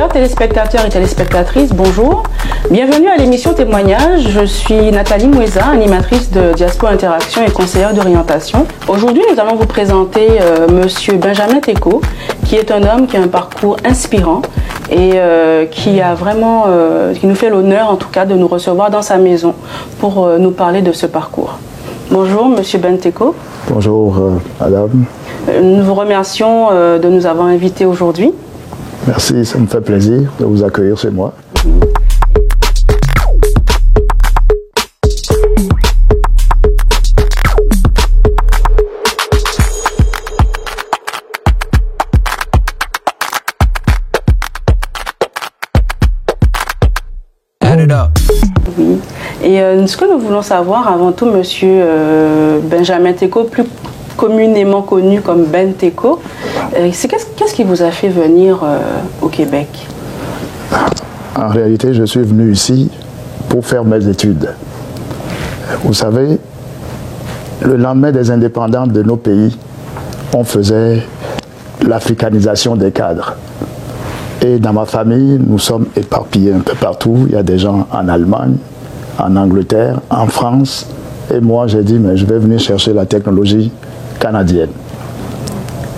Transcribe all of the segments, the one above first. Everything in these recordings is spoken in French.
Chers téléspectateurs et téléspectatrices, bonjour. Bienvenue à l'émission Témoignage. Je suis Nathalie Moueza, animatrice de Diaspora Interaction et conseillère d'orientation. Aujourd'hui, nous allons vous présenter euh, Monsieur Benjamin Teco, qui est un homme qui a un parcours inspirant et euh, qui a vraiment, euh, qui nous fait l'honneur en tout cas de nous recevoir dans sa maison pour euh, nous parler de ce parcours. Bonjour, Monsieur Benteco. Bonjour, madame. Nous vous remercions de nous avoir invités aujourd'hui. Merci, ça me fait plaisir de vous accueillir chez moi. Add it up. Oui. Et euh, ce que nous voulons savoir avant tout, Monsieur euh, Benjamin Teco, plus communément connu comme Ben Teco, euh, qu'est-ce qui vous a fait venir euh, au Québec? En réalité, je suis venu ici pour faire mes études. Vous savez, le lendemain des indépendants de nos pays, on faisait l'africanisation des cadres. Et dans ma famille, nous sommes éparpillés un peu partout. Il y a des gens en Allemagne, en Angleterre, en France. Et moi, j'ai dit, mais je vais venir chercher la technologie canadienne.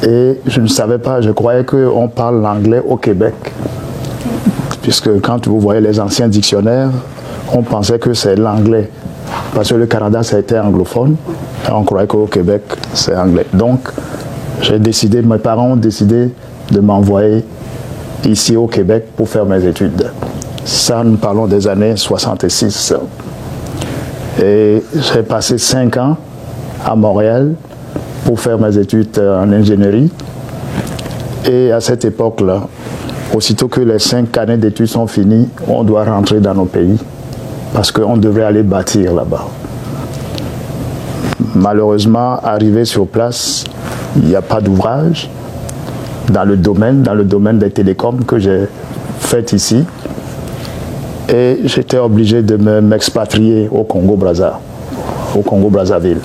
Et je ne savais pas, je croyais qu'on parle l'anglais au Québec. Puisque quand vous voyez les anciens dictionnaires, on pensait que c'est l'anglais. Parce que le Canada, ça a été anglophone. Et on croyait qu'au Québec, c'est anglais. Donc, j'ai décidé, mes parents ont décidé de m'envoyer ici au Québec pour faire mes études. Ça, nous parlons des années 66. Et j'ai passé cinq ans à Montréal pour faire mes études en ingénierie. Et à cette époque-là, aussitôt que les cinq années d'études sont finies, on doit rentrer dans nos pays parce qu'on devrait aller bâtir là-bas. Malheureusement, arrivé sur place, il n'y a pas d'ouvrage dans le domaine, dans le domaine des télécoms que j'ai fait ici. Et j'étais obligé de me- m'expatrier au au Congo-Brazzaville.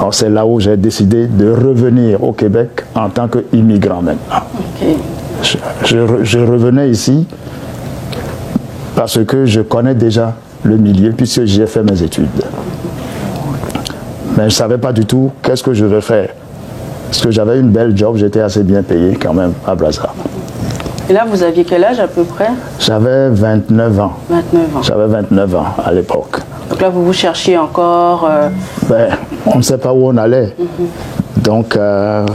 Alors c'est là où j'ai décidé de revenir au Québec en tant qu'immigrant maintenant. Ok. Je, je re- je revenais ici parce que je connais déjà le milieu puisque j'ai fait mes études. Mais je ne savais pas du tout qu'est-ce que je vais faire. Parce que j'avais une belle job, j'étais assez bien payé quand même à Brazza. Et là, vous aviez quel âge à peu près? J'avais 29 ans. 29 ans. J'avais 29 ans à l'époque. Donc là, vous vous cherchiez encore. euh, Ben, on ne sait pas où on allait. Donc, euh,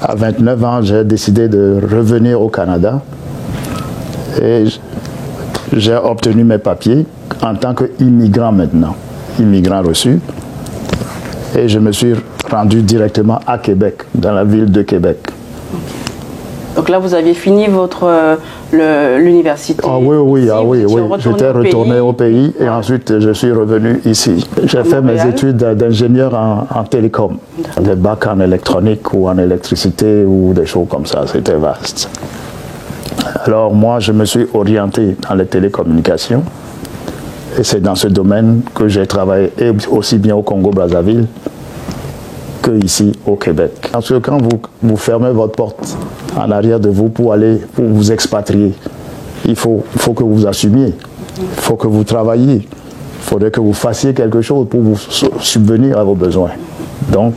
à 29 ans, j'ai décidé de revenir au Canada. Et j'ai obtenu mes papiers en tant qu'immigrant maintenant, immigrant reçu. Et je me suis rendu directement à Québec, dans la ville de Québec. Donc là, vous aviez fini votre euh, l'université. Ah oui, oui, ah oui, oui. retourné J'étais au retourné pays. au pays et ensuite je suis revenu ici. J'ai fait mes études d'ingénieur en, en télécom, des bacs en électronique ou en électricité ou des choses comme ça. C'était vaste. Alors moi, je me suis orienté dans les télécommunications et c'est dans ce domaine que j'ai travaillé et aussi bien au Congo-Brazzaville que ici au Québec. Parce que quand vous, vous fermez votre porte en arrière de vous pour aller pour vous expatrier, il faut, faut que vous assumiez, il faut que vous travailliez, il faudrait que vous fassiez quelque chose pour vous su- subvenir à vos besoins. Donc,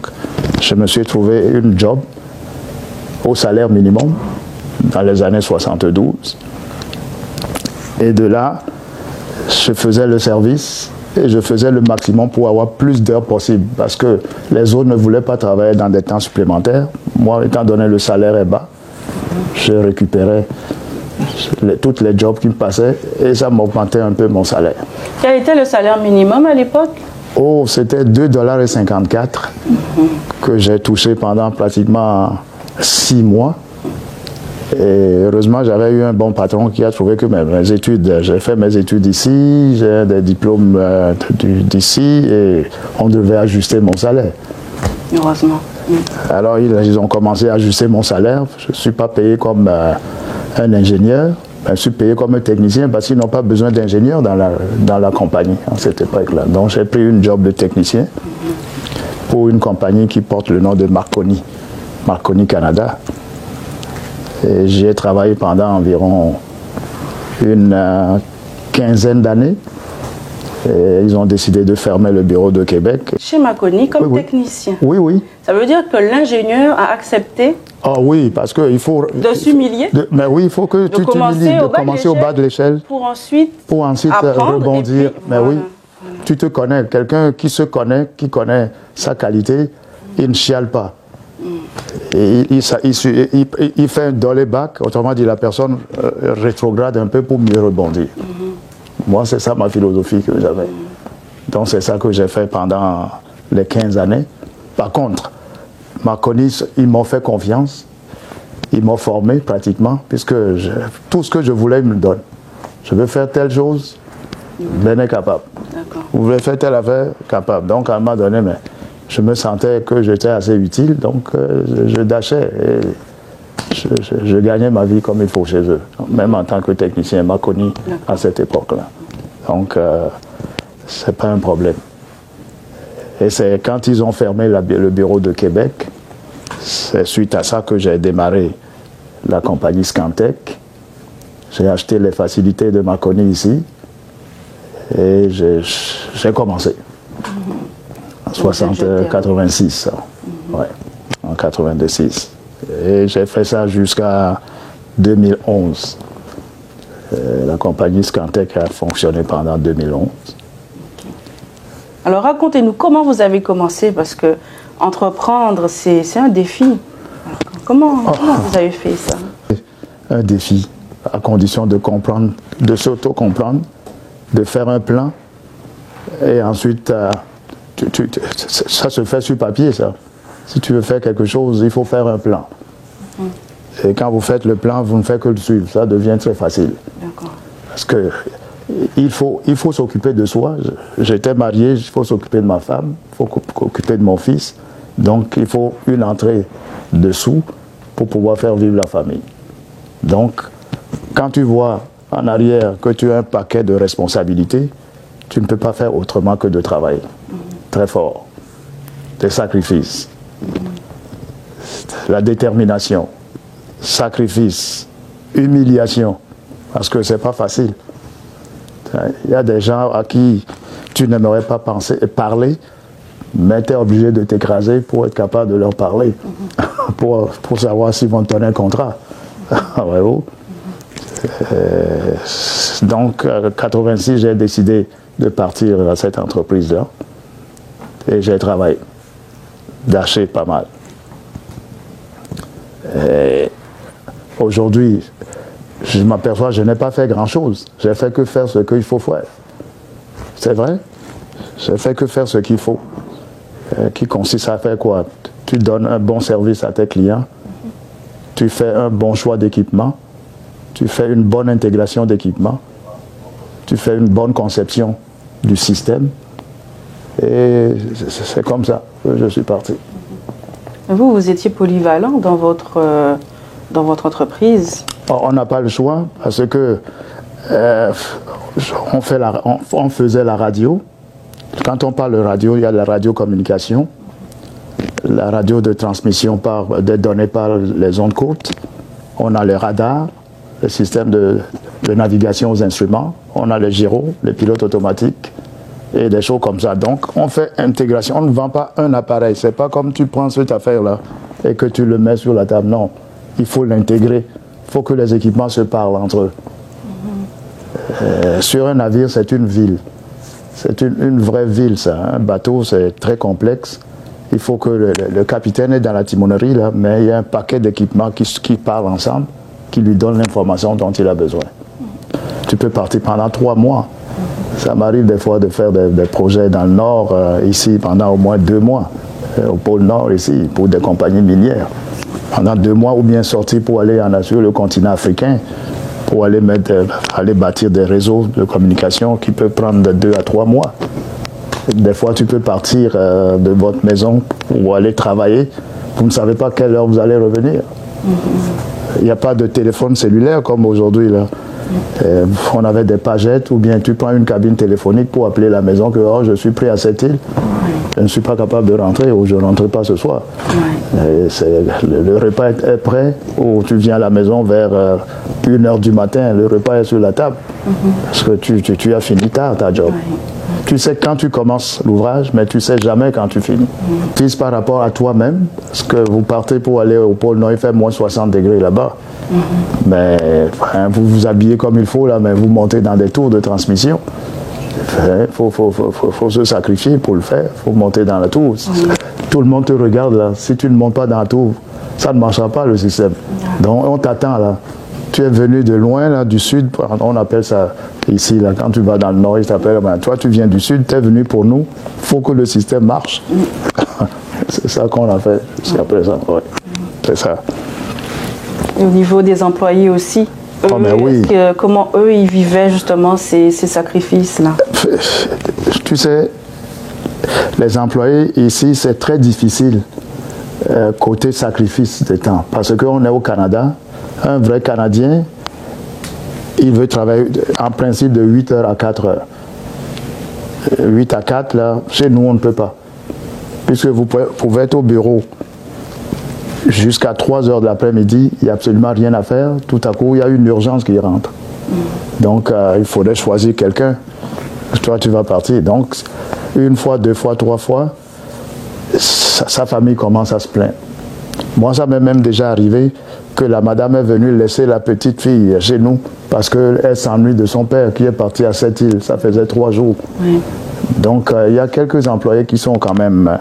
je me suis trouvé une job au salaire minimum dans les années 72. Et de là, je faisais le service et je faisais le maximum pour avoir plus d'heures possibles parce que les autres ne voulaient pas travailler dans des temps supplémentaires. Moi, étant donné le salaire est bas, je récupérais les- toutes les jobs qui me passaient et ça m'augmentait un peu mon salaire. Quel était le salaire minimum à l'époque? Oh, c'était 2,54$ que j'ai touché pendant pratiquement six mois. Et heureusement, j'avais eu un bon patron qui a trouvé que mes, mes études, j'ai fait mes études ici, j'ai des diplômes euh, d'ici et on devait ajuster mon salaire. Heureusement. Alors ils, ils ont commencé à ajuster mon salaire. Je ne suis pas payé comme euh, un ingénieur, mais je suis payé comme un technicien parce qu'ils n'ont pas besoin d'ingénieurs dans la, dans la compagnie à cette époque-là. Donc j'ai pris une job de technicien pour une compagnie qui porte le nom de Marconi, Marconi Canada. J'y ai travaillé pendant environ une euh, quinzaine d'années. Et ils ont décidé de fermer le bureau de Québec. Chez Maconi, comme Oui, oui. technicien. Oui, oui. Ça veut dire que l'ingénieur a accepté Ah oui, parce qu'il faut... de s'humilier mais oui, il faut que de tu t'humilies, de commencer au bas de l'échelle pour ensuite pour ensuite euh, rebondir. puis, Mais oui, voilà. tu te connais. Quelqu'un qui se connaît, qui connaît sa qualité, il ne chiale pas. Il, fait un dolly back, autrement dit, la personne euh, rétrograde un peu pour mieux rebondir. Moi, c'est ça ma philosophie que j'avais. Donc, c'est ça que j'ai fait pendant les 15 années. Par contre, ma connaisse, ils m'ont fait confiance. Ils m'ont formé pratiquement, puisque je- tout ce que je voulais, ils me le donnent. Je veux faire telle chose, ben est capable. Vous voulez faire telle affaire, capable. Donc, un moment donné, mais je me sentais que j'étais assez utile, donc euh, je, dachais. Et je, je- je gagnais ma vie comme il faut chez eux, même en tant que technicien, m'a connu à cette époque-là. Donc, euh, c'est pas un problème. Et c'est quand ils ont fermé la- le bureau de Québec, c'est suite à ça que j'ai démarré la compagnie Scantec. J'ai acheté les facilités de Maconi ici et j'ai commencé. En 60, jeté, hein. 86, ça. Ouais, en 86. Et j'ai fait ça jusqu'à 2011. Euh, la compagnie Scantec a fonctionné pendant 2011. Alors racontez-nous comment vous avez commencé? Parce que entreprendre c'est c'est un défi. Alors, comment, Oh. comment vous avez fait ça? Un défi, à condition de comprendre, de s'auto-comprendre, de faire un plan, et ensuite, euh, tu- tu- tu- ça se fait sur papier, ça. Si tu veux faire quelque chose, il faut faire un plan. Et quand vous faites le plan, vous ne faites que le suivre. Ça devient très facile. Parce que il faut, il faut s'occuper de soi. J'étais marié, il faut s'occuper de ma femme, il faut s'occuper de mon fils. Donc il faut une entrée de sous pour pouvoir faire vivre la famille. Donc, quand tu vois en arrière que tu as un paquet de responsabilités, tu ne peux pas faire autrement que de travailler. Très fort. Des sacrifices. La détermination. Sacrifice. Humiliation. Parce que c'est pas facile. Il y a des gens à qui tu n'aimerais pas penser, parler, mais tu es obligé de t'écraser pour être capable de leur parler, pour, pour savoir s'ils vont te donner un contrat. Voyez-vous Euh, donc, en 86, j'ai décidé de partir à cette entreprise-là. Et j'ai travaillé, d'acheter pas mal. Aujourd'hui, je m'aperçois je n'ai pas fait grand-chose. J'ai fait que faire ce qu'il faut faire. C'est vrai? J'ai fait que faire ce qu'il faut. Euh, qui consiste à faire quoi? Tu donnes un bon service à tes clients. Tu fais un bon choix d'équipement. Tu fais une bonne intégration d'équipement. Tu fais une bonne conception du système. Et c'est- comme ça que je suis parti. Vous, vous étiez polyvalent dans votre, euh, dans votre entreprise. Oh, On n'a pas le choix parce que euh, on, fait la- on- on faisait la radio. Quand on parle de radio, il y a la radiocommunication, la radio de transmission par, des données par les ondes courtes. On a les radars, le système de, de navigation aux instruments. On a les gyros, les pilotes automatiques et des choses comme ça. Donc, on fait intégration. On ne vend pas un appareil. C'est pas comme tu prends cette affaire-là et que tu le mets sur la table. Non, il faut l'intégrer. Il faut que les équipements se parlent entre eux. Euh, sur un navire, c'est une ville. C'est une, vraie ville, ça. Un bateau, c'est très complexe. Il faut que le, capitaine est dans la timonerie, là, mais il y a un paquet d'équipements qui, qui parlent ensemble, qui lui donnent l'information dont il a besoin. Tu peux partir pendant trois mois. Ça m'arrive des fois de faire des, des projets dans le nord, euh, ici, pendant au moins deux mois, euh, au pôle nord, ici, pour des compagnies minières. Pendant deux mois, ou bien sortir pour aller en sur le continent africain, pour aller, mettre, euh, aller bâtir des réseaux de communication qui peuvent prendre de deux à trois mois. Des fois, tu peux partir euh, de votre maison ou aller travailler. Vous ne savez pas quelle heure vous allez revenir. Il n'y a pas de téléphone cellulaire comme aujourd'hui. là. Euh, on avait des pagettes ou bien tu prends une cabine téléphonique pour appeler la maison que oh, je suis pris à cette île. Je ne suis pas capable de rentrer ou je ne rentre pas ce soir. le, repas est, prêt ou tu viens à la maison vers 1h euh, du matin, le repas est sur la table. Mhm. Parce que tu, as fini tard ta job. Tu sais quand tu commences l'ouvrage, mais tu sais jamais quand tu finis. -hmm. par rapport à toi-même, parce que vous partez pour aller au pôle Nord, il fait moins 60 degrés là-bas. Mais vous vous habillez comme il faut mais vous montez dans des tours de transmission. Il faut, faut, se sacrifier pour le faire. Il faut monter dans la tour. Tout le monde te regarde là. Si tu ne montes pas dans la tour, ça ne marchera pas le système. Donc on t'attend là. Tu es venu de loin là, du sud, on appelle ça ici, là, quand tu vas dans le nord, ils t'appellent, ben, toi tu viens du sud, tu es venu pour nous, il faut que le système marche. c'est ça qu'on a fait jusqu'à présent. C'est ça. au niveau des employés aussi, oh, oui. comment eux, ils vivaient justement ces, sacrifices-là? Tu sais, les employés ici, c'est très difficile euh, côté sacrifice de temps. Parce qu'on est au Canada, un vrai Canadien, il veut travailler en principe de 8 heures à 4 heures. 8 à 4, là, chez nous, on ne peut pas. Puisque vous pouvez être au bureau jusqu'à 3 heures de l'après-midi, il n'y a absolument rien à faire. Tout à coup, il y a une urgence qui rentre. Donc, euh, il faudrait choisir quelqu'un. Toi, tu vas partir. Donc, une fois, deux fois, trois fois, sa famille commence à se plaindre. Moi, ça m'est même déjà arrivé que la madame est venue laisser la petite fille chez nous parce qu'elle s'ennuie de son père qui est parti à cette île. Ça faisait trois jours. Donc euh, il y a quelques employés qui sont quand même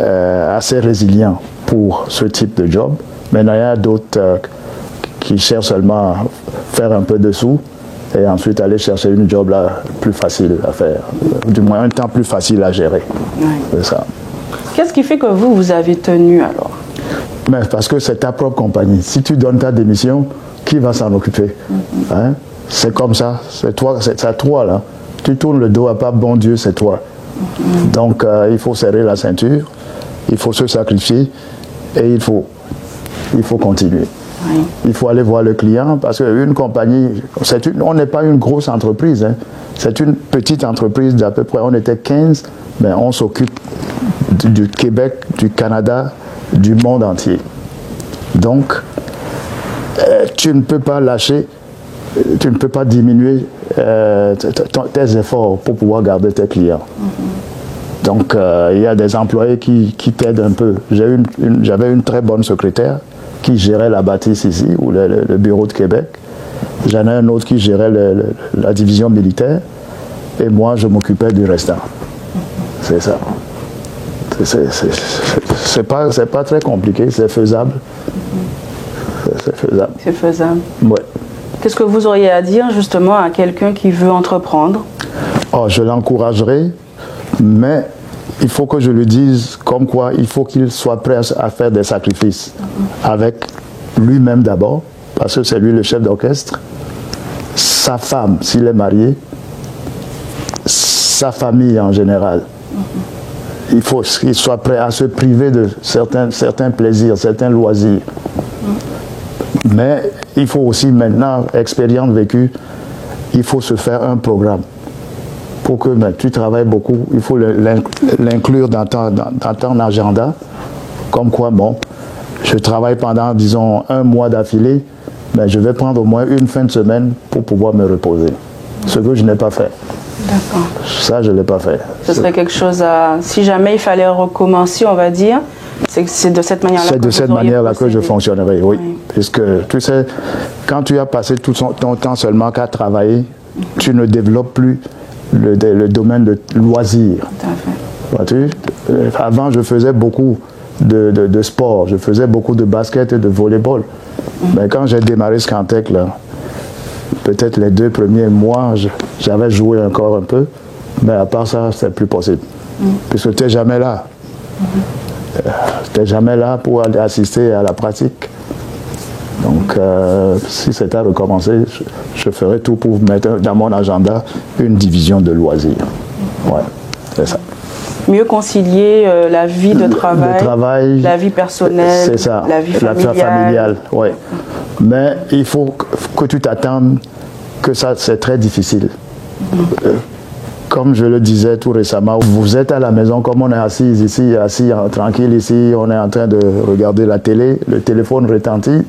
euh, assez résilients pour ce type de job. Mais il y a d'autres euh, qui cherchent seulement à faire un peu de sous et ensuite aller chercher une job là, plus facile à faire, du moins un temps plus facile à gérer. C'est ça. Qu'est-ce qui fait que vous, vous avez tenu alors? Mais parce que c'est ta propre compagnie. Si tu donnes ta démission, qui va s'en occuper hein? C'est comme ça. C'est toi, c'est à toi là. Tu tournes le dos à pas bon Dieu, c'est toi. Donc euh, il faut serrer la ceinture, il faut se sacrifier et il faut, il faut continuer. Il faut aller voir le client parce qu'une compagnie, une, on n'est pas une grosse entreprise. Hein. C'est une petite entreprise d'à peu près, on était 15, mais on s'occupe du Québec, du Canada, du monde entier. Donc, euh, tu ne peux pas lâcher, tu ne peux pas diminuer euh, tes efforts pour pouvoir garder tes clients. Mm-hmm. Donc, euh, il y a des employés qui, t'aident un peu. J'avais une, très bonne secrétaire qui gérait la bâtisse ici, ou le, bureau de Québec. J'en ai un autre qui gérait la division militaire. Et moi, je m'occupais du restant. Mm-hmm. C'est ça c'est pas, pas très compliqué, c'est faisable. C'est faisable. C'est faisable. Ouais. Qu'est-ce que vous auriez à dire justement à quelqu'un qui veut entreprendre? Oh, Je l'encouragerai, mais il faut que je lui dise comme quoi il faut qu'il soit prêt à faire des sacrifices avec lui-même d'abord, parce que c'est lui le chef d'orchestre, sa femme s'il est marié, sa famille en général il faut qu'il soit prêt à se priver de certains, certains plaisirs, certains loisirs. Mais il faut aussi maintenant, expérience vécue, il faut se faire un programme. Pour que ben, tu travailles beaucoup, il faut l'inclure dans dans, ton agenda. Comme quoi, bon, je travaille pendant, disons, un mois d'affilée, mais je vais prendre au moins une fin de semaine pour pouvoir me reposer. Ce que je n'ai pas fait. D'accord. Ça, je ne l'ai pas fait. Ce serait quelque chose à. Si jamais il fallait recommencer, on va dire, c'est de cette manière-là C'est de cette manière-là que je fonctionnerai, oui. Puisque, tu sais, quand tu as passé tout ton temps seulement qu'à travailler, tu ne développes plus le, domaine de loisirs. Tout à fait. Vois-tu? Euh, Avant, je faisais beaucoup de, sport. Je faisais beaucoup de basket et de volleyball. Mm. Mais quand j'ai démarré Scantec, là, peut-être les deux premiers mois, j'avais joué encore un peu, mais à part ça, c'est plus possible. Mm. Puisque tu n'es jamais là. Euh, tu n'es jamais là pour aller assister à la pratique. Donc, euh, si c'était à recommencer, je, ferais tout pour mettre dans mon agenda une division de loisirs. Ouais, c'est ça. Mieux concilier euh, la vie de travail, la vie personnelle, ça, la vie familiale. La vie familiale ouais. Mais il faut que tu t'attendes que ça, c'est très difficile. Euh, comme je le disais tout récemment, vous êtes à la maison, comme on est assis ici, assis tranquille ici, on est en train de regarder la télé, le téléphone retentit,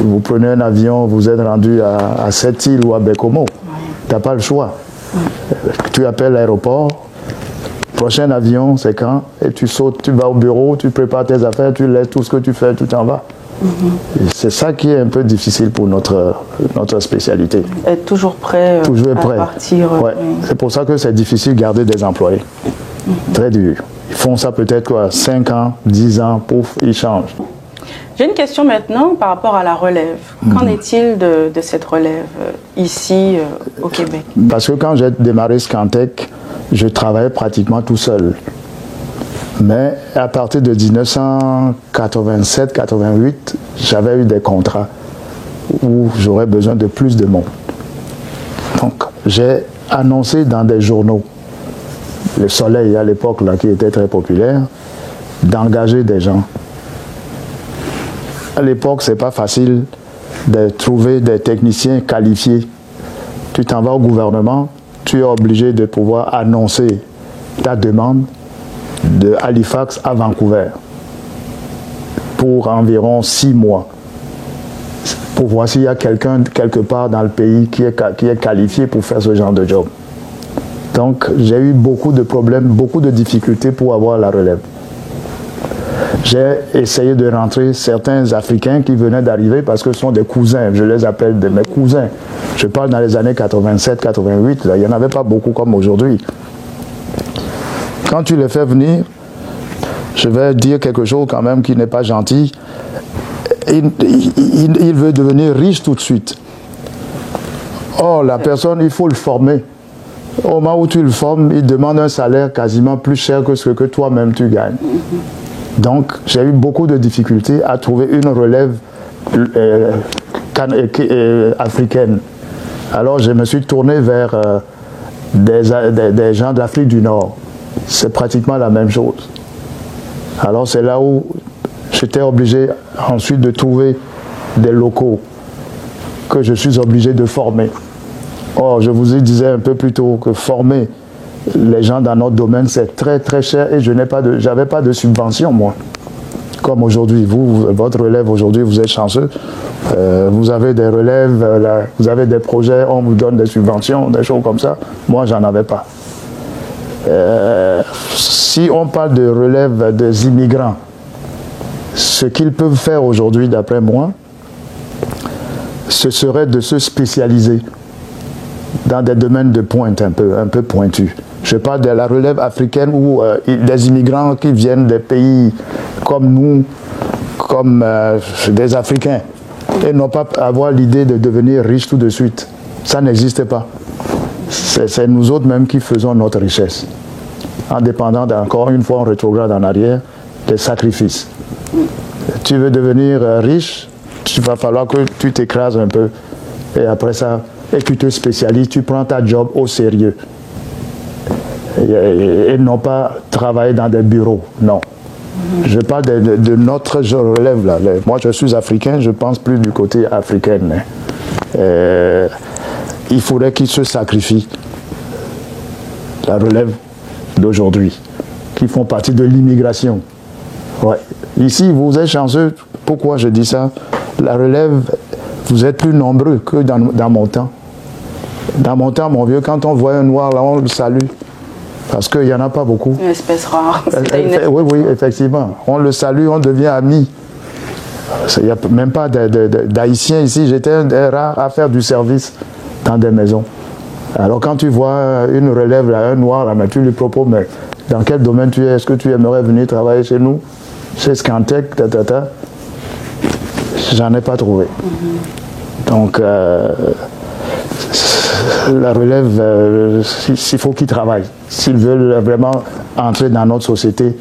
vous prenez un avion, vous êtes rendu à, à Sept-Îles ou à Bekomo. Tu n'as pas le choix. Tu appelles l'aéroport, prochain avion, c'est quand? Et tu sautes, tu vas au bureau, tu prépares tes affaires, tu laisses tout ce que tu fais, tu t'en vas. C'est ça qui est un peu difficile pour notre, notre spécialité. Être toujours prêt, euh, toujours à partir. euh, Ouais. oui. C'est pour ça que c'est difficile de garder des employés. Très dur. Ils font ça peut-être quoi, 5 ans, 10 ans, pouf, ils changent. J'ai une question maintenant par rapport à la relève. Qu'en est-il de, de cette relève euh, ici euh, au Québec? Parce que quand j'ai démarré Scantec, je travaillais pratiquement tout seul. Mais à partir de 1987-88, j'avais eu des contrats où j'aurais besoin de plus de monde. Donc, j'ai annoncé dans des journaux, Le Soleil à l'époque, qui était très populaire, d'engager des gens. À l'époque, c'est pas facile de trouver des techniciens qualifiés. Tu t'en vas au gouvernement, tu es obligé de pouvoir annoncer ta demande de Halifax à Vancouver pour environ six mois pour voir s'il y a quelqu'un quelque part dans le pays qui est, qui est qualifié pour faire ce genre de job. Donc j'ai eu beaucoup de problèmes, beaucoup de difficultés pour avoir la relève. J'ai essayé de rentrer certains Africains qui venaient d'arriver parce que ce sont des cousins, je les appelle de mes cousins. Je parle dans les années 87-88, il n'y en avait pas beaucoup comme aujourd'hui. Quand tu les fais venir, je vais dire quelque chose quand même qui n'est pas gentil. Il, il, il, veut devenir riche tout de suite. Or, la personne, il faut le former. Au moment où tu le formes, il demande un salaire quasiment plus cher que ce que toi-même tu gagnes. Donc, j'ai eu beaucoup de difficultés à trouver une relève euh, euh, africaine. Alors, je me suis tourné vers euh, des, gens d'Afrique du Nord. C'est pratiquement la même chose. Alors, c'est là où j'étais obligé ensuite de trouver des locaux que je suis obligé de former. Or, je vous disais un peu plus tôt que former les gens dans notre domaine, c'est très très cher et je n'ai pas de, j'avais subvention moi. Comme aujourd'hui, vous, votre relève aujourd'hui, vous êtes chanceux. Euh, vous avez des relèves, euh, vous avez des projets, on vous donne des subventions, des choses comme ça. Moi, j'en avais pas. Euh, si on parle de relève des immigrants, ce qu'ils peuvent faire aujourd'hui, d'après moi, ce serait de se spécialiser dans des domaines de pointe un peu, un peu pointus. Je parle de la relève africaine ou euh, des immigrants qui viennent des pays comme nous, comme euh, des Africains, et non pas avoir l'idée de devenir riche tout de suite. Ça n'existe pas. C'est nous autres même qui faisons notre richesse, en dépendant d'encore une fois, on rétrograde en arrière, des sacrifices. Tu veux devenir euh, riche, il va falloir que tu t'écrases un peu. Et après ça, et tu te spécialises, tu prends ta job au sérieux. Et, et, et non pas travailler dans des bureaux, non. Je parle de, notre relève là. Moi, je suis africain, je pense plus du côté africain. Euh, il faudrait qu'ils se sacrifient. La relève d'aujourd'hui, qui font partie de l'immigration. Ici, vous êtes chanceux. Pourquoi je dis ça? La relève, vous êtes plus nombreux que dans, dans mon temps. Dans mon temps, mon vieux, quand on voit un noir là, on le salue. Parce qu'il n'y en a pas beaucoup. Une espèce rare. Une... Oui, oui, effectivement. On le salue, on devient amis. Il n'y a même pas d'haïtiens ici. J'étais un des rares à faire du service dans des maisons. Alors quand tu vois une relève, là, un noir, là, mais tu lui proposes, mais dans quel domaine tu es? Est-ce que tu aimerais venir travailler chez nous? Chez Scantec, ta, ta, ta. J'en ai pas trouvé. Mm -hmm. Donc, euh, la relève, euh, il faut qu'ils travaillent. S'ils veulent vraiment entrer dans notre société,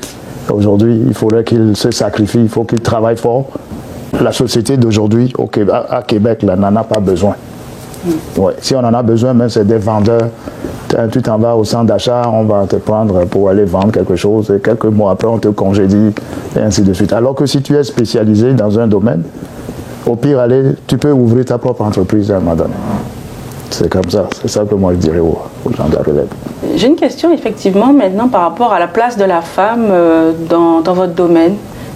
aujourd'hui, il faudrait qu'ils se sacrifient, il faut qu'ils travaillent fort. La société d'aujourd'hui, au Québec, à Québec, n'en a pas besoin. Ouais. Si on en a besoin, même c'est des vendeurs. Tu t'en vas au centre d'achat, on va te prendre pour aller vendre quelque chose, et quelques mois après, on te congédie, et ainsi de suite. Alors que si tu es spécialisé dans un domaine, au pire, aller, tu peux ouvrir ta propre entreprise à un moment donné. C'est comme ça, c'est ça que moi je dirais aux, gens de la relève. J'ai une question effectivement maintenant par rapport à la place de la femme euh, dans, dans, votre domaine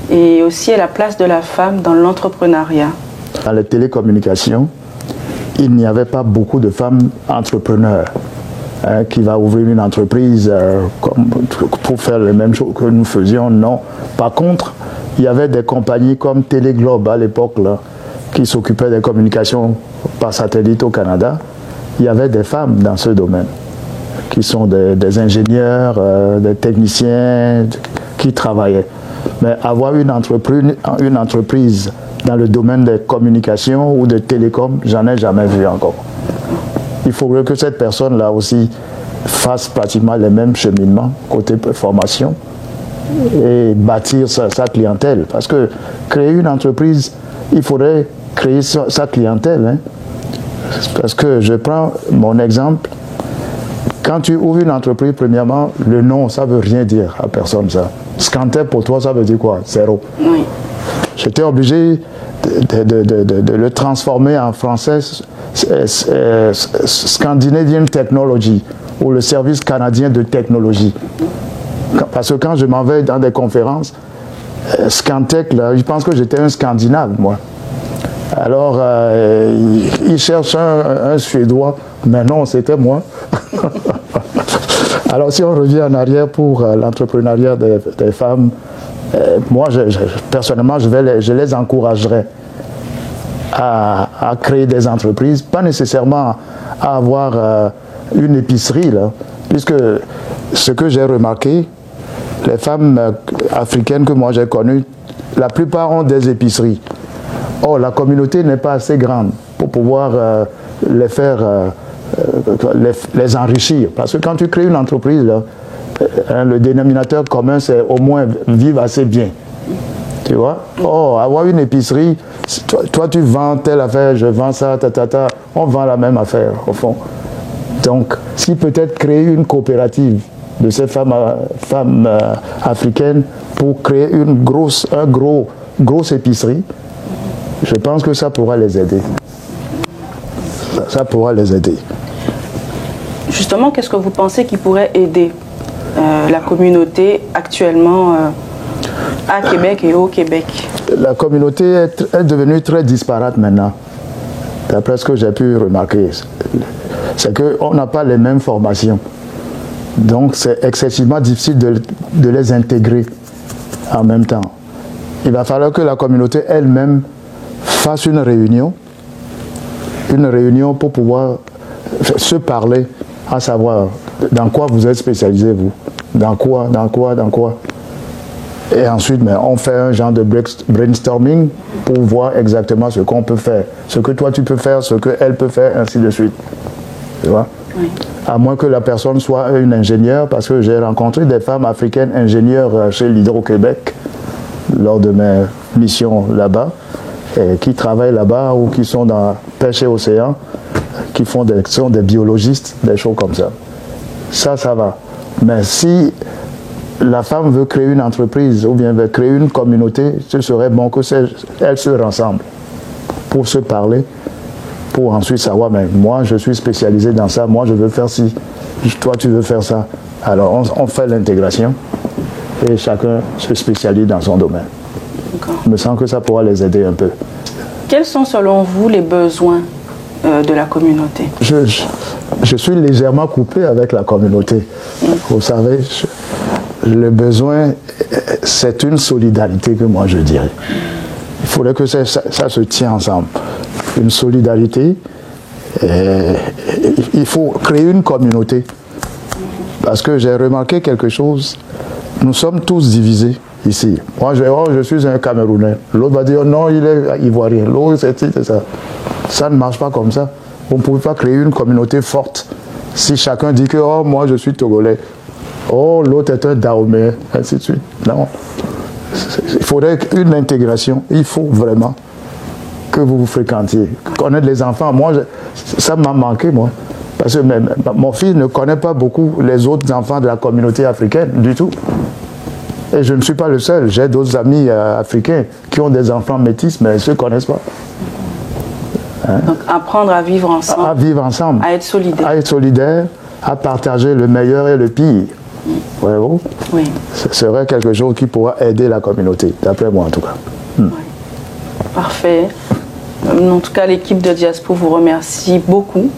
et aussi à la place de la femme dans l'entrepreneuriat. Dans les télécommunications, il n'y avait pas beaucoup de femmes entrepreneurs hein, qui va ouvrir une entreprise euh, pour faire les mêmes choses que nous faisions. Non. Par contre, il y avait des compagnies comme Téléglobe à l'époque qui s'occupaient des communications par satellite au Canada. Il y avait des femmes dans ce domaine qui sont des, ingénieurs, euh, des techniciens qui travaillaient. Mais avoir une entreprise, dans le domaine des communications ou des télécoms, j'en ai jamais vu encore. Il faudrait que cette personne-là aussi fasse pratiquement les mêmes cheminements côté formation et bâtir sa, clientèle. Parce que créer une entreprise, il faudrait créer sa, clientèle. Hein. Parce que je prends mon exemple. Quand tu ouvres une entreprise, premièrement, le nom, ça ne veut rien dire à personne, ça. Scanter pour toi, ça veut dire quoi? Zéro. J'étais obligé de, le transformer en français Scandinavian Technology ou le service canadien de technologie. Parce que quand je m'en vais dans des conférences, euh, Scantech, là, je pense que j'étais un Scandinave, moi. Alors, euh, il, cherche un, Suédois, mais non, c'était moi. Alors, si on revient en arrière pour euh, l'entrepreneuriat des, femmes, moi, personnellement, je, vais les, je les encouragerais à, créer des entreprises, pas nécessairement à avoir une épicerie, puisque ce que j'ai remarqué, les femmes euh, africaines que moi j'ai connues, la plupart ont des épiceries. Or, la communauté n'est pas assez grande pour pouvoir euh, les faire, euh, les, enrichir. Parce que quand tu crées une entreprise, hein, le dénominateur commun, c'est au moins vivre assez bien. Tu vois? Oh, avoir une épicerie, toi, tu vends telle affaire, je vends ça, ta, ta, ta, on vend la même affaire, au fond. Donc, si peut-être créer une coopérative, de ces femmes, euh, euh, africaines pour créer une grosse, un gros, grosse épicerie, je pense que ça pourra les aider. Ça, pourra les aider. Justement, qu'est-ce que vous pensez qui pourrait aider euh, la communauté actuellement à Québec et au Québec? La communauté est, est devenue très disparate maintenant, d'après ce que j'ai pu remarquer. C'est qu'on n'a pas les mêmes formations. Donc c'est excessivement difficile de, les intégrer en même temps. Il va falloir que la communauté elle-même fasse une réunion, une réunion pour pouvoir se parler, à savoir dans quoi vous êtes spécialisé vous, dans quoi, dans quoi, dans quoi. Et ensuite, mais on fait un genre de brainstorming pour voir exactement ce qu'on peut faire, ce que toi tu peux faire, ce qu'elle peut faire, ainsi de suite. Tu vois? À moins que la personne soit une ingénieure, parce que j'ai rencontré des femmes africaines ingénieures euh, chez l'Hydro-Québec lors de mes missions là-bas, qui travaillent là-bas ou qui sont dans pêche et océan, qui font des, sont des biologistes, des choses comme ça. Ça, ça va. Mais si la femme veut créer une entreprise ou bien veut créer une communauté, ce serait bon que se rassemblent pour se parler pour ensuite savoir, mais moi je suis spécialisé dans ça, moi je veux faire ci, toi tu veux faire ça. Alors on, fait l'intégration et chacun se spécialise dans son domaine. Je me sens que ça pourra les aider un peu. Quels sont selon vous les besoins euh, de la communauté? Je, je, suis légèrement coupé avec la communauté. Mm. Vous savez, le besoin, c'est une solidarité que moi je dirais. Il faudrait que ça, ça se tient ensemble une solidarité. il faut créer une communauté. Parce que j'ai remarqué quelque chose. Nous sommes tous divisés ici. Moi, je, oh, je suis un Camerounais. L'autre va dire non, il est ivoirien. L'autre, c'est ça. Ça ne marche pas comme ça. On ne peut pas créer une communauté forte si chacun dit que oh, moi, je suis togolais. Oh, l'autre est un Dahomey, ainsi de suite. Non. Il faudrait une intégration. Il faut vraiment que vous vous fréquentiez. Connaître les enfants, moi, ça m'a manqué, moi. Parce que même, mon fils ne connaît pas beaucoup les autres enfants de la communauté africaine, du tout. Et je ne suis pas le seul. J'ai d'autres amis euh, africains qui ont des enfants métis, mais ils ne se connaissent pas. Hein? Donc apprendre à vivre ensemble. À vivre ensemble. À être solidaire. À être solidaire, à partager le meilleur et le pire. Voyez-vous? Oui. Ce serait quelque chose qui pourra aider la communauté, d'après moi en tout cas. Hmm. Parfait. Euh, en tout cas, l'équipe de Diaspo vous remercie beaucoup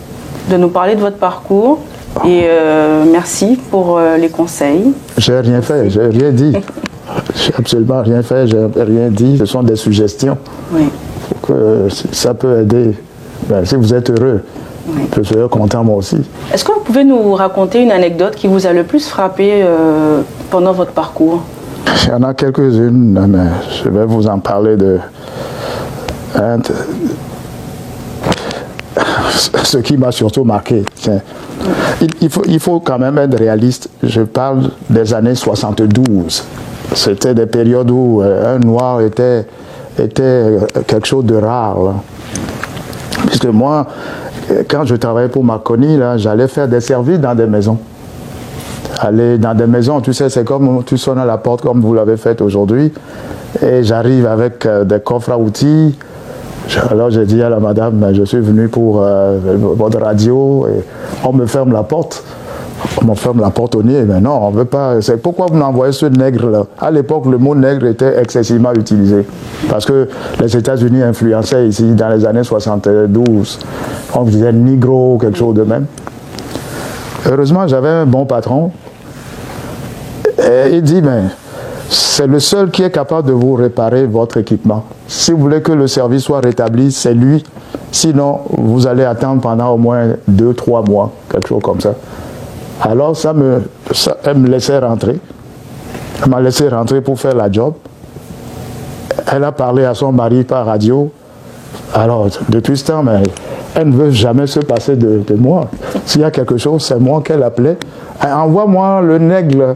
de nous parler de votre parcours et euh, merci pour euh, les conseils. J'ai rien fait, j'ai rien dit. j'ai absolument rien fait, j'ai rien dit. Ce sont des suggestions. Oui. Que ça peut aider. Ben, si vous êtes heureux, je serai content moi aussi. Est-ce que vous pouvez nous raconter une anecdote qui vous a le plus frappé pendant votre parcours? Il y en a quelques-unes, mais je vais vous en parler de ce qui m'a surtout marqué, il, faut, il faut quand même être réaliste. Je parle des années 72. C'était des périodes où euh, un noir était, était quelque chose de rare. Puisque moi, quand je travaillais pour Marconi, j'allais faire des services dans des maisons. Aller dans des maisons, tu sais, c'est comme tu sonnes à la porte comme vous l'avez fait aujourd'hui. Et j'arrive avec euh, des coffres à outils, alors j'ai dit à la madame, je suis venu pour euh, votre radio et on me ferme la porte. On me ferme la porte au nez, mais non, on ne veut pas. C'est pourquoi vous m'envoyez ce nègre-là. À l'époque, le mot nègre était excessivement utilisé. Parce que les États-Unis influençaient ici dans les années 72. On disait nigro ou quelque chose de même. Heureusement, j'avais un bon patron. Et il dit, mais c'est le seul qui est capable de vous réparer votre équipement. Si vous voulez que le service soit rétabli, c'est lui. Sinon, vous allez attendre pendant au moins deux, trois mois, quelque chose comme ça. Alors, ça me, elle me laissait rentrer. Elle m'a laissé rentrer pour faire la job. Elle a parlé à son mari par radio. Alors, depuis ce temps, elle ne veut jamais se passer de, de moi. S'il y a quelque chose, c'est moi qu'elle appelait. Envoie-moi le nègre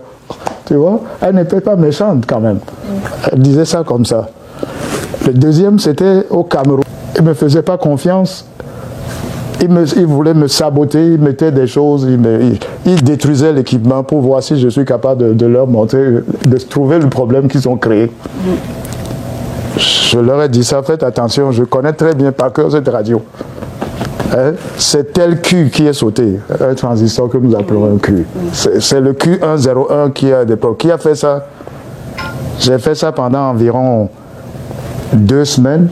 tu vois, elle n'était pas méchante quand même. Elle disait ça comme ça. Le deuxième, c'était au Cameroun. Il ne me faisait pas confiance. Il, me, il, voulait me saboter, il mettait des choses, il, il, détruisait l'équipement pour voir si je suis capable de, leur montrer, de trouver le problème qu'ils ont créé. Je leur ai dit ça, faites attention, je connais très bien par cœur cette radio. Hein? c'est tel Q qui est sauté, un transistor que nous appelons un Q. C'est le Q101 qui a Qui a fait ça? J'ai fait ça pendant environ deux semaines.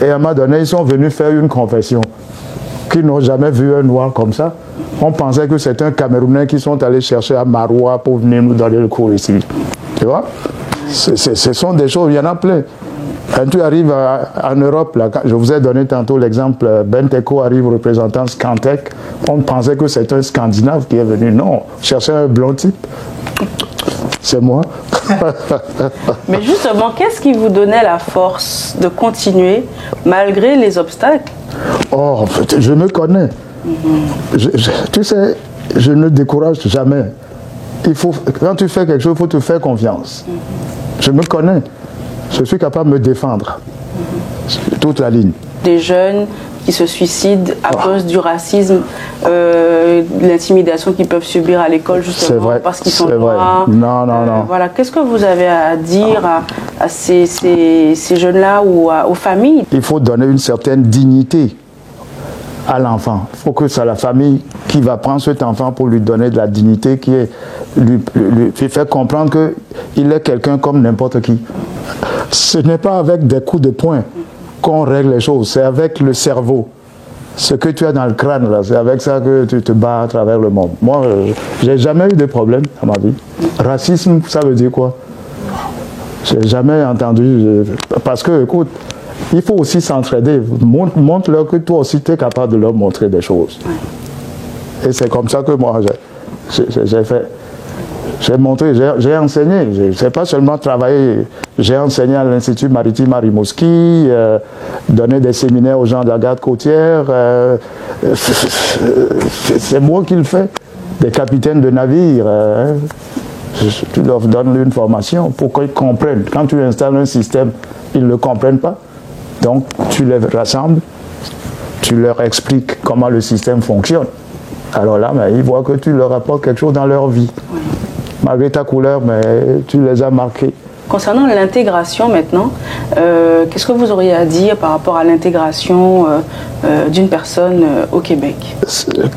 Et à un moment donné, ils sont venus faire une confession qu'ils n'ont jamais vu un noir comme ça. On pensait que c'était un Camerounais qui sont allés chercher à Maroua pour venir nous donner le cours ici. Tu vois? Ce sont des choses, il y en a plein. Quand tu arrives en Europe, là, je vous ai donné tantôt l'exemple, Benteko arrive représentant Scantec, on pensait que c'était un Scandinave qui est venu. Non, chercher un blond type. C'est moi. Mais justement, qu'est-ce qui vous donnait la force de continuer malgré les obstacles? Oh, je me connais. tu sais, je ne décourage jamais. Il faut, quand tu fais quelque chose, il faut te faire confiance. Je me connais je suis capable de me défendre. Toute la ligne. Des jeunes qui se suicident à ah. cause du racisme, euh, l'intimidation qu'ils peuvent subir à l'école justement parce qu'ils sont noirs. Non, non, non. Euh, voilà. Qu'est-ce que vous avez à dire à, ces, ces, jeunes-là ou aux familles? Il faut donner une certaine dignité à l'enfant. Il faut que c'est la famille qui va prendre cet enfant pour lui donner de la dignité, qui est, lui, lui, lui faire comprendre qu'il est quelqu'un comme n'importe qui. Ce n'est pas avec des coups de poing qu'on règle les choses, c'est avec le cerveau. Ce que tu as dans le crâne, là, c'est avec ça que tu te bats à travers le monde. Moi, euh, j'ai jamais eu de problème dans ma vie. Racisme, ça veut dire quoi? J'ai jamais entendu. Parce que, écoute, il faut aussi s'entraider. Montre-leur que toi aussi, tu es capable de leur montrer des choses. Et c'est comme ça que moi, j'ai fait. J'ai montré, j'ai enseigné. Je n'ai pas seulement travaillé, j'ai enseigné à l'Institut maritime à Rimouski, euh, donné des séminaires aux gens de la garde côtière. Euh, c'est moi qui le fais. Des capitaines de navires. Euh, tu leur donnes une formation pour qu'ils comprennent. Quand tu installes un système, ils ne le comprennent pas. Donc, tu les rassembles, tu leur expliques comment le système fonctionne. Alors là, ben, ils voient que tu leur apportes quelque chose dans leur vie malgré ta couleur, mais tu les as marqués. Concernant l'intégration maintenant, euh, qu'est-ce que vous auriez à dire par rapport à l'intégration d'une personne au Québec?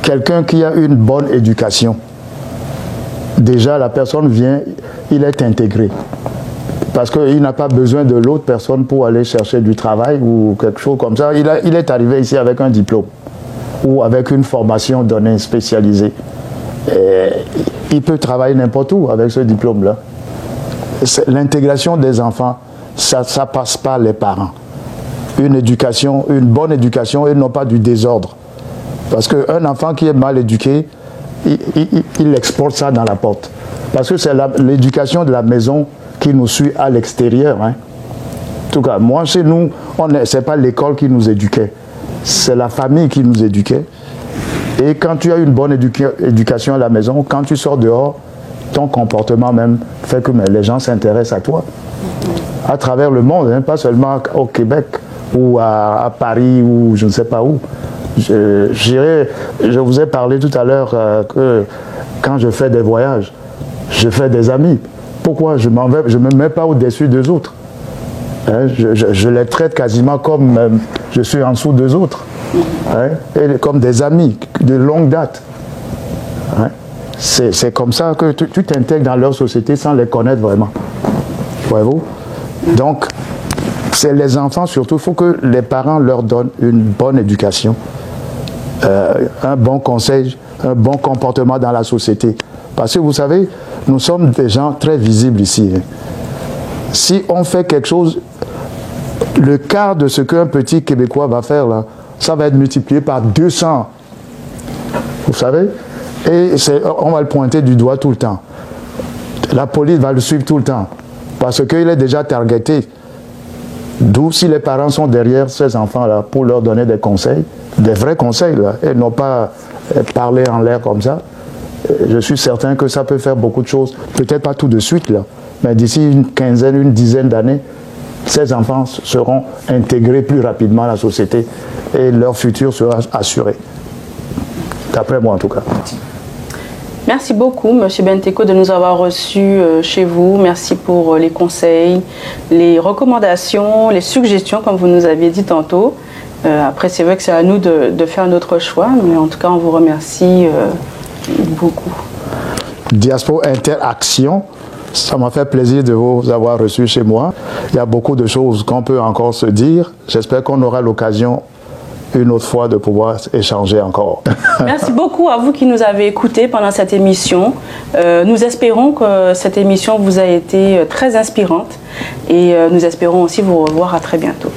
Quelqu'un qui a une bonne éducation, déjà la personne vient, il est intégré. Parce qu'il n'a pas besoin de l'autre personne pour aller chercher du travail ou quelque chose comme ça. Il, il est arrivé ici avec un diplôme ou avec une formation donnée spécialisée. Et il peut travailler n'importe où avec ce diplôme-là. L'intégration des enfants, ça passe pas les parents. Une éducation, une bonne éducation et non pas du désordre. Parce qu'un enfant qui est mal éduqué, il, exporte ça dans la porte. Parce que c'est l'éducation de la maison qui nous suit à l'extérieur. Hein. En tout cas, moi, chez nous, ce n'est pas l'école qui nous éduquait, c'est la famille qui nous éduquait. Et quand tu as une bonne éducation à la maison, quand tu sors dehors, ton comportement même fait que les gens s'intéressent à toi. À travers le monde, hein, pas seulement au Québec ou à, Paris ou je ne sais pas où. Je, je vous ai parlé tout à l'heure euh, que quand je fais des voyages, je fais des amis. Pourquoi Je ne me mets pas au-dessus des autres. Hein, je, les traite quasiment comme euh, je suis en dessous des autres. Hein, et comme des amis de longue date. Hein, c'est comme ça que tu t'intègres dans leur société sans les connaître vraiment. Voyez-vous? Donc, c'est les enfants surtout, il faut que les parents leur donnent une bonne éducation, euh, un bon conseil, un bon comportement dans la société. Parce que vous savez, nous sommes des gens très visibles ici. Si on fait quelque chose, le quart de ce qu'un petit Québécois va faire là, ça va être multiplié par 200. Vous savez? Et on va le pointer du doigt tout le temps. La police va le suivre tout le temps. Parce qu'il est déjà targeté. D'où si les parents sont derrière ces enfants-là pour leur donner des conseils, des vrais conseils, et non pas euh, parler en l'air comme ça, euh, je suis certain que ça peut faire beaucoup de choses. Peut-être pas tout de suite, là, mais d'ici une quinzaine, une dizaine d'années, ces enfants seront intégrés plus rapidement à la société et leur futur sera assuré. D'après moi en tout cas. Merci beaucoup, Monsieur Benteko, de nous avoir reçus euh, chez vous. Merci pour euh, les conseils, les recommandations, les suggestions, comme vous nous aviez dit tantôt. Euh, après, c'est vrai que c'est à nous de, faire notre choix, mais en tout cas, on vous remercie beaucoup. Diaspora Interaction, ça m'a fait plaisir de vous avoir reçu chez moi. Il y a beaucoup de choses qu'on peut encore se dire. J'espère qu'on aura l'occasion une autre fois de pouvoir échanger encore. Merci beaucoup à vous qui nous avez écoutés pendant cette émission. Euh, nous espérons que cette émission vous a été très inspirante et euh, nous espérons aussi vous revoir à très bientôt.